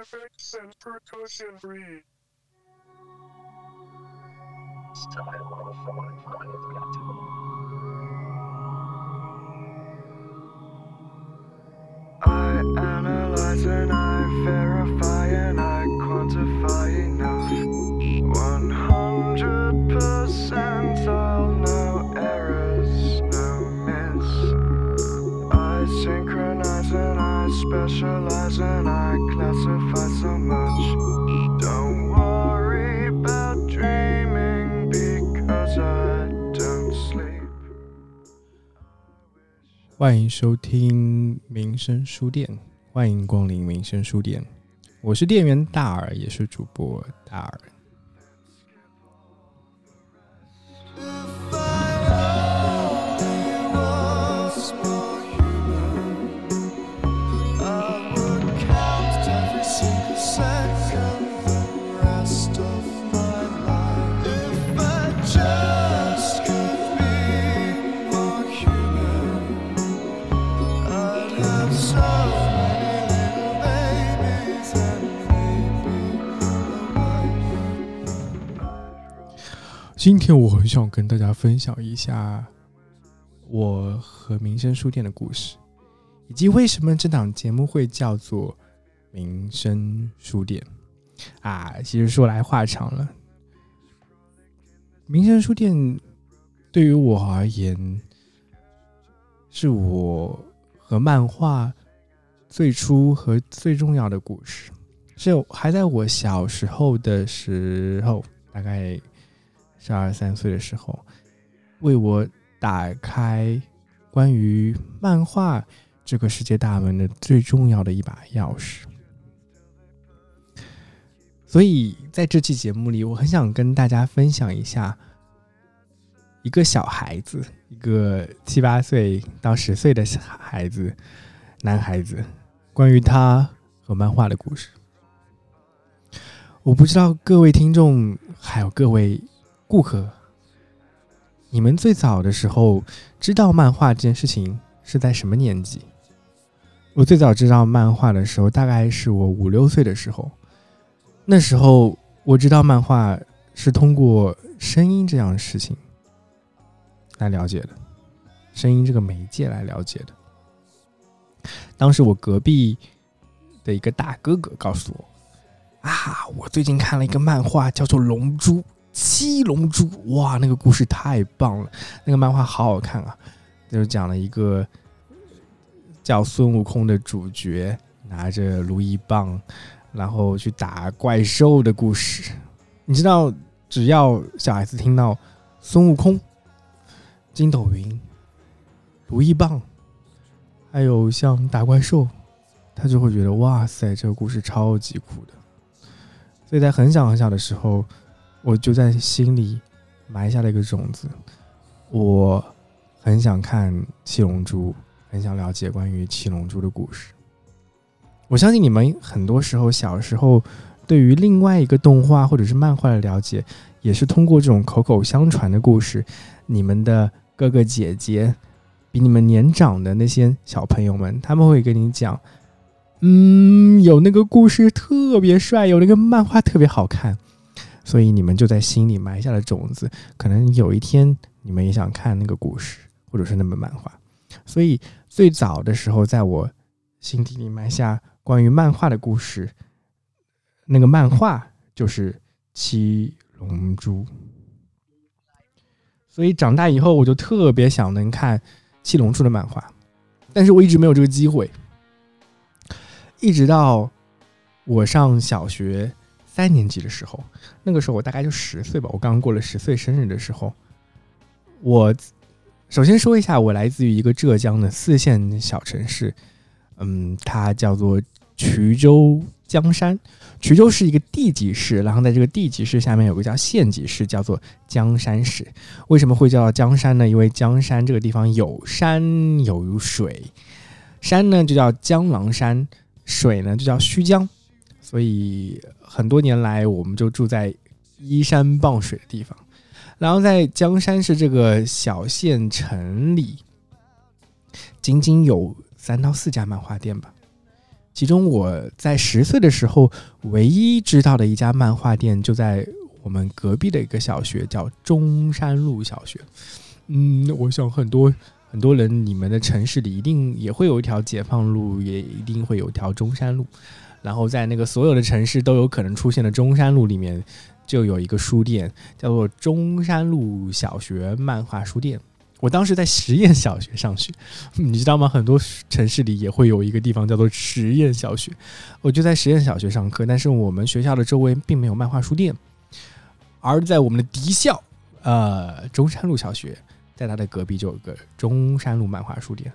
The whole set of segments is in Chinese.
Effects and percussion breed. I analyze and I verify and I quantify classify so much. Don't worry about dreaming because I don't sleep. 欢迎收听民生书店，欢迎光临民生书店，我是店员大耳，也是主播大耳。今天我很想跟大家分享一下我和民生书店的故事，以及为什么这档节目会叫做民生书店啊。其实说来话长了，民生书店对于我而言，是我和漫画最初和最重要的故事，是还在我小时候的时候，大概。十二三岁的时候，为我打开关于漫画这个世界大门的最重要的一把钥匙。所以在这期节目里，我很想跟大家分享一下一个小孩子，一个七八岁到十岁的小孩子，男孩子，关于他和漫画的故事。我不知道各位听众还有各位顾客，你们最早的时候知道漫画这件事情是在什么年纪？我最早知道漫画的时候，大概是我五六岁的时候。那时候我知道漫画是通过声音这样的事情来了解的，声音这个媒介来了解的。当时我隔壁的一个大哥哥告诉我：“啊，我最近看了一个漫画，叫做《龙珠》。”七龙珠，哇，那个故事太棒了，那个漫画好好看啊！就是讲了一个叫孙悟空的主角拿着如意棒，然后去打怪兽的故事。你知道，只要小孩子听到孙悟空、筋斗云、如意棒，还有像打怪兽，他就会觉得哇塞，这个故事超级酷的。所以在很小很小的时候。我就在心里埋下了一个种子，我很想看《七龙珠》，很想了解关于《七龙珠》的故事。我相信你们很多时候小时候对于另外一个动画或者是漫画的了解，也是通过这种口口相传的故事。你们的哥哥姐姐，比你们年长的那些小朋友们，他们会跟你讲，嗯，有那个故事特别帅，有那个漫画特别好看。所以你们就在心里埋下了种子，可能有一天你们也想看那个故事，或者是那本漫画。所以最早的时候，在我心底里埋下关于漫画的故事，那个漫画就是《七龙珠》。所以长大以后，我就特别想能看《七龙珠》的漫画，但是我一直没有这个机会，一直到我上小学。三年级的时候，那个时候我大概就十岁吧，我刚刚过了十岁生日的时候，我首先说一下，我来自于一个浙江的四线小城市，嗯，它叫做衢州江山。衢州是一个地级市，然后在这个地级市下面有个叫县级市，叫做江山市。为什么会叫江山呢？因为江山这个地方有山有水，山呢就叫江郎山，水呢就叫胥江。所以很多年来，我们就住在依山傍水的地方。然后在江山市这个小县城里，仅仅有三到四家漫画店吧。其中我在十岁的时候，唯一知道的一家漫画店就在我们隔壁的一个小学，叫中山路小学。嗯，我想很多很多人，你们的城市里一定也会有一条解放路，也一定会有一条中山路。然后在那个所有的城市都有可能出现的中山路里面，就有一个书店，叫做中山路小学漫画书店。我当时在实验小学上学，你知道吗？很多城市里也会有一个地方叫做实验小学。我就在实验小学上课，但是我们学校的周围并没有漫画书店，而在我们的敌校，呃，中山路小学，在它的隔壁就有个中山路漫画书店。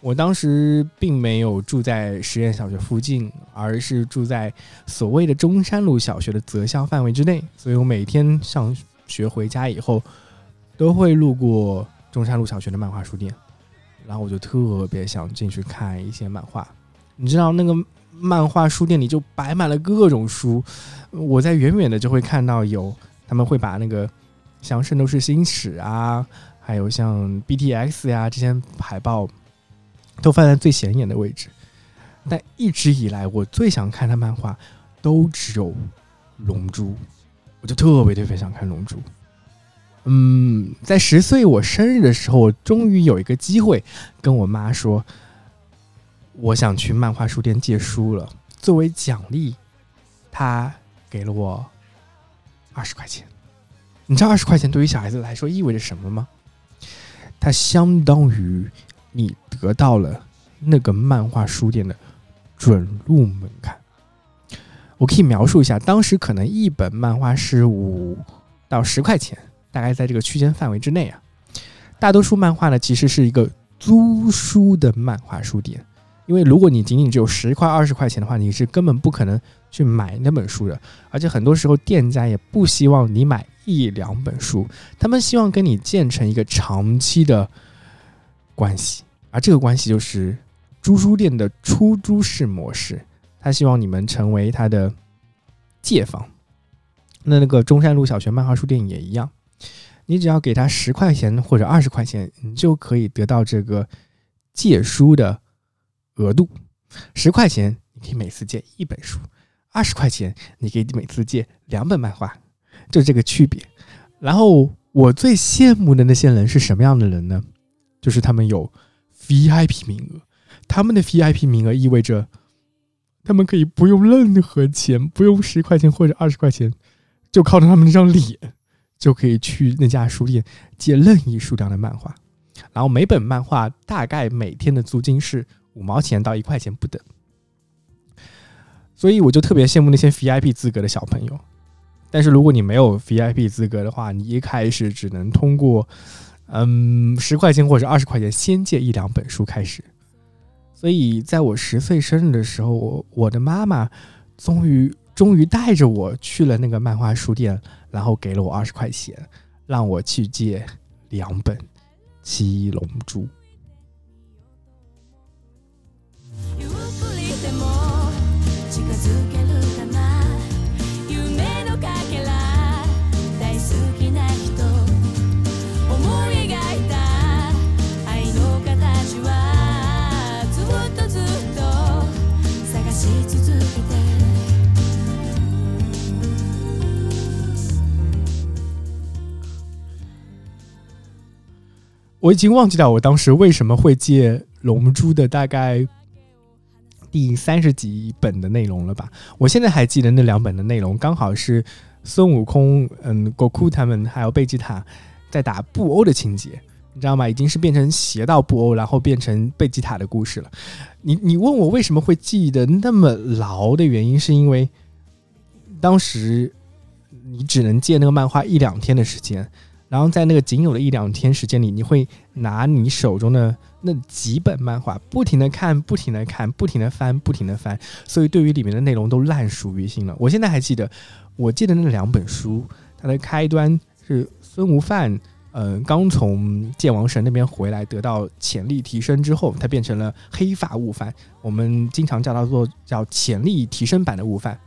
我当时并没有住在实验小学附近，而是住在所谓的中山路小学的择校范围之内，所以我每天上学回家以后，都会路过中山路小学的漫画书店，然后我就特别想进去看一些漫画。你知道那个漫画书店里就摆满了各种书，我在远远的就会看到有他们会把那个像《圣斗士星矢》啊，还有像 BTX 呀这些海报。都放在最显眼的位置，但一直以来我最想看的漫画都只有《龙珠》，我就特别特别想看《龙珠》。嗯，在十岁我生日的时候，我终于有一个机会跟我妈说，我想去漫画书店借书了。作为奖励，她给了我二十块钱。你知道二十块钱对于小孩子来说意味着什么吗？它相当于。你得到了那个漫画书店的准入门槛。我可以描述一下，当时可能一本漫画是五到十块钱，大概在这个区间范围之内啊。大多数漫画呢，其实是一个租书的漫画书店，因为如果你仅仅只有十块、二十块钱的话，你是根本不可能去买那本书的。而且很多时候，店家也不希望你买一两本书，他们希望跟你建成一个长期的。关系，而这个关系就是租书店的出租式模式。他希望你们成为他的借方。那那个中山路小学漫画书店也一样，你只要给他十块钱或者二十块钱，你就可以得到这个借书的额度。十块钱你可以每次借一本书，二十块钱你可以每次借两本漫画，就这个区别。然后我最羡慕的那些人是什么样的人呢？就是他们有 VIP 名额，他们的 VIP 名额意味着他们可以不用任何钱，不用十块钱或者二十块钱，就靠着他们那张脸，就可以去那家书店借任意数量的漫画，然后每本漫画大概每天的租金是五毛钱到一块钱不等，所以我就特别羡慕那些 VIP 资格的小朋友。但是如果你没有 VIP 资格的话，你一开始只能通过。嗯，十块钱或者二十块钱，先借一两本书开始。所以，在我十岁生日的时候，我我的妈妈终于终于带着我去了那个漫画书店，然后给了我二十块钱，让我去借两本《七龙珠》。我已经忘记掉我当时为什么会借《龙珠》的大概第三十几本的内容了吧？我现在还记得那两本的内容，刚好是孙悟空、嗯，果库他们还有贝吉塔在打布欧的情节，你知道吗？已经是变成邪道布欧，然后变成贝吉塔的故事了。你你问我为什么会记得那么牢的原因，是因为当时你只能借那个漫画一两天的时间。然后在那个仅有的一两天时间里，你会拿你手中的那几本漫画，不停的看，不停的看，不停的翻，不停的翻，所以对于里面的内容都烂熟于心了。我现在还记得，我记得那两本书，它的开端是孙悟饭，呃，刚从剑王神那边回来，得到潜力提升之后，他变成了黑发悟饭，我们经常叫他做叫潜力提升版的悟饭，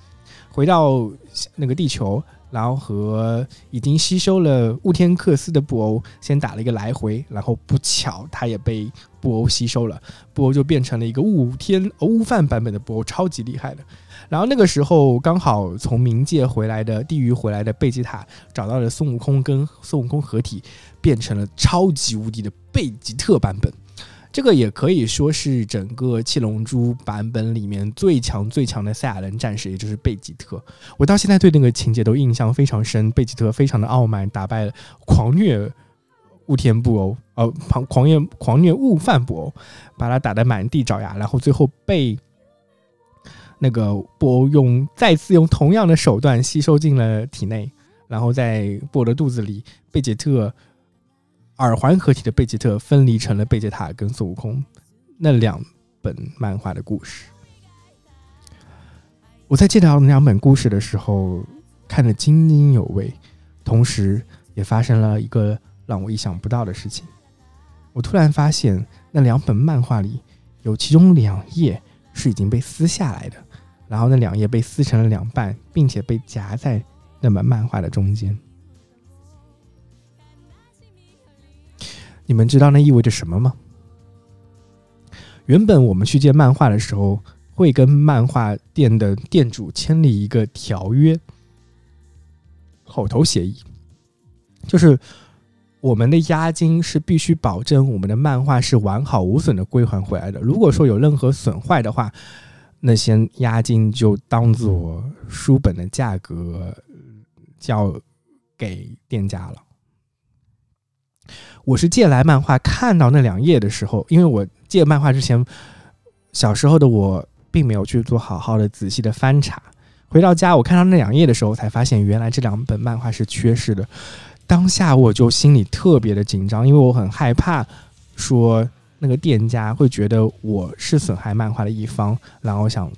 回到那个地球。然后和已经吸收了雾天克斯的布欧先打了一个来回，然后不巧他也被布欧吸收了，布欧就变成了一个雾天欧范版本的布欧，超级厉害的。然后那个时候刚好从冥界回来的地狱回来的贝吉塔找到了孙悟空，跟孙悟空合体，变成了超级无敌的贝吉特版本。这个也可以说是整个七龙珠版本里面最强最强的赛亚人战士，也就是贝吉特。我到现在对那个情节都印象非常深，贝吉特非常的傲慢，打败了狂虐雾天布欧，呃，狂狂虐狂虐雾饭布欧，把他打得满地找牙，然后最后被那个布欧用再次用同样的手段吸收进了体内，然后在布欧的肚子里，贝吉特。耳环合体的贝吉特分离成了贝吉塔跟孙悟空那两本漫画的故事。我在介绍那两本故事的时候看得津津有味，同时也发生了一个让我意想不到的事情。我突然发现那两本漫画里有其中两页是已经被撕下来的，然后那两页被撕成了两半，并且被夹在那本漫画的中间。你们知道那意味着什么吗？原本我们去借漫画的时候，会跟漫画店的店主签立一个条约，口头协议，就是我们的押金是必须保证我们的漫画是完好无损的归还回来的。如果说有任何损坏的话，那些押金就当做书本的价格交给店家了。我是借来漫画看到那两页的时候，因为我借漫画之前，小时候的我并没有去做好好的仔细的翻查。回到家，我看到那两页的时候，才发现原来这两本漫画是缺失的。当下我就心里特别的紧张，因为我很害怕说那个店家会觉得我是损害漫画的一方，然后想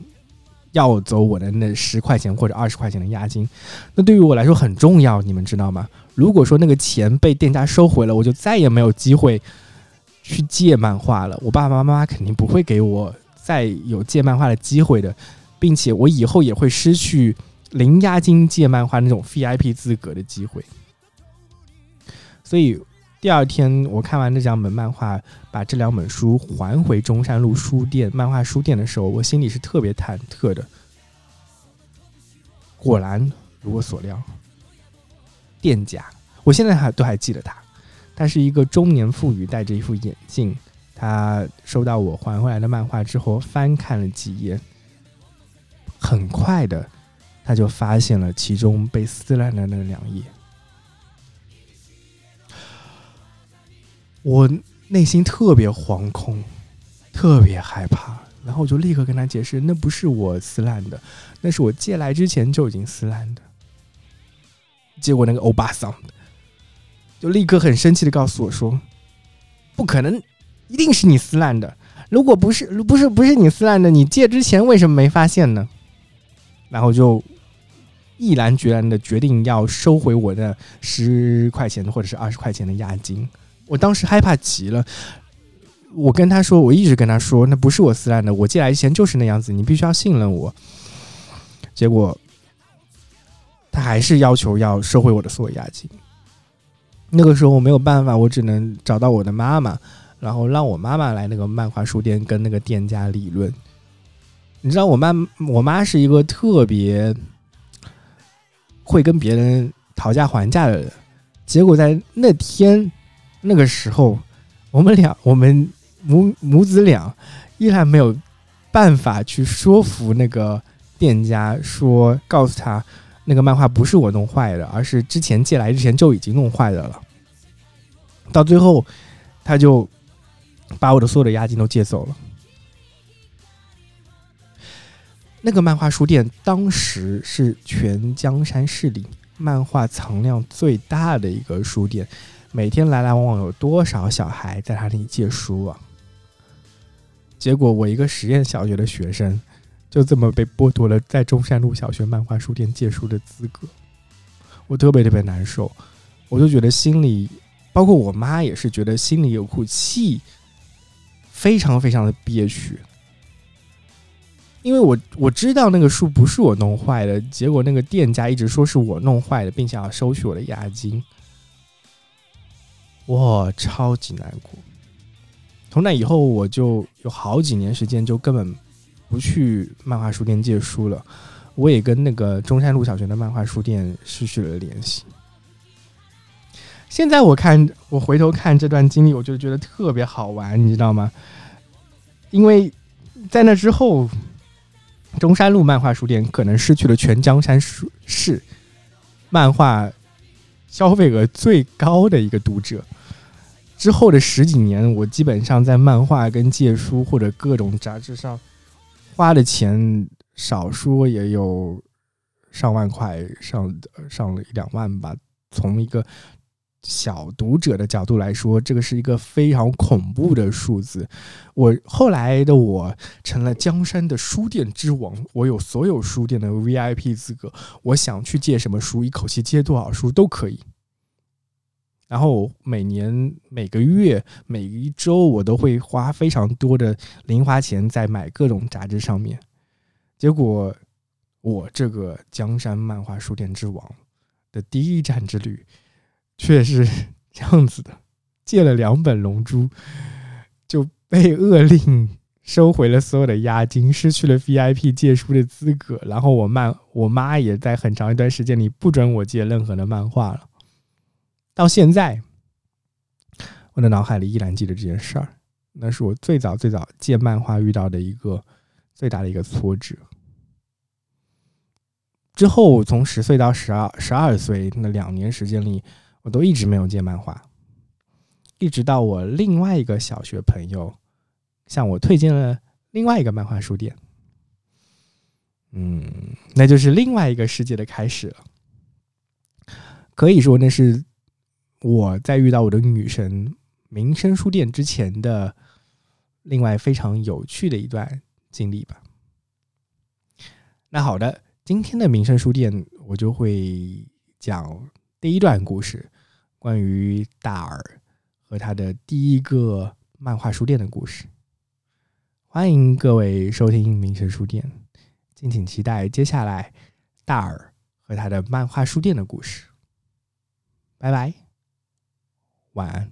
要走我的那十块钱或者二十块钱的押金。那对于我来说很重要，你们知道吗？如果说那个钱被店家收回了，我就再也没有机会去借漫画了。我爸爸妈妈肯定不会给我再有借漫画的机会的，并且我以后也会失去零押金借漫画那种 VIP 资格的机会。所以第二天我看完这两本漫画，把这两本书还回中山路书店漫画书店的时候，我心里是特别忐忑的。果然如我所料。店家，我现在还都还记得他，他是一个中年妇女，戴着一副眼镜。他收到我还回来的漫画之后，翻看了几页，很快的，他就发现了其中被撕烂的那两页。我内心特别惶恐，特别害怕，然后我就立刻跟他解释，那不是我撕烂的，那是我借来之前就已经撕烂的。结果那个欧巴桑就立刻很生气的告诉我说：“不可能，一定是你撕烂的。如果不是，不是，不是你撕烂的，你借之前为什么没发现呢？”然后就毅然决然的决定要收回我的十块钱或者是二十块钱的押金。我当时害怕极了，我跟他说，我一直跟他说，那不是我撕烂的，我借来之前就是那样子，你必须要信任我。结果。他还是要求要收回我的所有押金。那个时候我没有办法，我只能找到我的妈妈，然后让我妈妈来那个漫画书店跟那个店家理论。你知道，我妈我妈是一个特别会跟别人讨价还价的人。结果在那天那个时候，我们俩我们母母子俩依然没有办法去说服那个店家，说告诉他。那个漫画不是我弄坏的，而是之前借来之前就已经弄坏的了。到最后，他就把我的所有的押金都借走了。那个漫画书店当时是全江山市里漫画藏量最大的一个书店，每天来来往往有多少小孩在他那里借书啊？结果我一个实验小学的学生。就这么被剥夺了在中山路小学漫画书店借书的资格，我特别特别难受，我就觉得心里，包括我妈也是觉得心里有股气，非常非常的憋屈。因为我我知道那个书不是我弄坏的，结果那个店家一直说是我弄坏的，并且要收取我的押金，我超级难过。从那以后，我就有好几年时间就根本不去漫画书店借书了。我也跟那个中山路小学的漫画书店失去了联系。现在我看，我回头看这段经历，我就觉得特别好玩，你知道吗？因为在那之后，中山路漫画书店可能失去了全江山市漫画消费额最高的一个读者。之后的十几年，我基本上在漫画跟借书或者各种杂志上花的钱，少说也有上万块，上上了一两万吧。从一个小读者的角度来说，这个是一个非常恐怖的数字。我后来的我成了江山的书店之王，我有所有书店的 VIP 资格，我想去借什么书，一口气借多少书都可以。然后每年、每个月、每一周，我都会花非常多的零花钱在买各种杂志上面。结果，我这个江山漫画书店之王的第一站之旅，却是这样子的：借了两本《龙珠》，就被勒令收回了所有的押金，失去了 VIP 借书的资格。然后我漫我妈也在很长一段时间里不准我借任何的漫画了。到现在，我的脑海里依然记得这件事儿。那是我最早最早借漫画遇到的一个最大的一个挫折。之后，从十岁到十二十二岁那两年时间里，我都一直没有借漫画。一直到我另外一个小学朋友向我推荐了另外一个漫画书店，嗯，那就是另外一个世界的开始了。可以说，那是。我在遇到我的女神民生书店之前的另外非常有趣的一段经历吧。那好的，今天的民生书店我就会讲第一段故事，关于大耳和他的第一个漫画书店的故事。欢迎各位收听民生书店，敬请期待接下来大耳和他的漫画书店的故事。拜拜。晚安。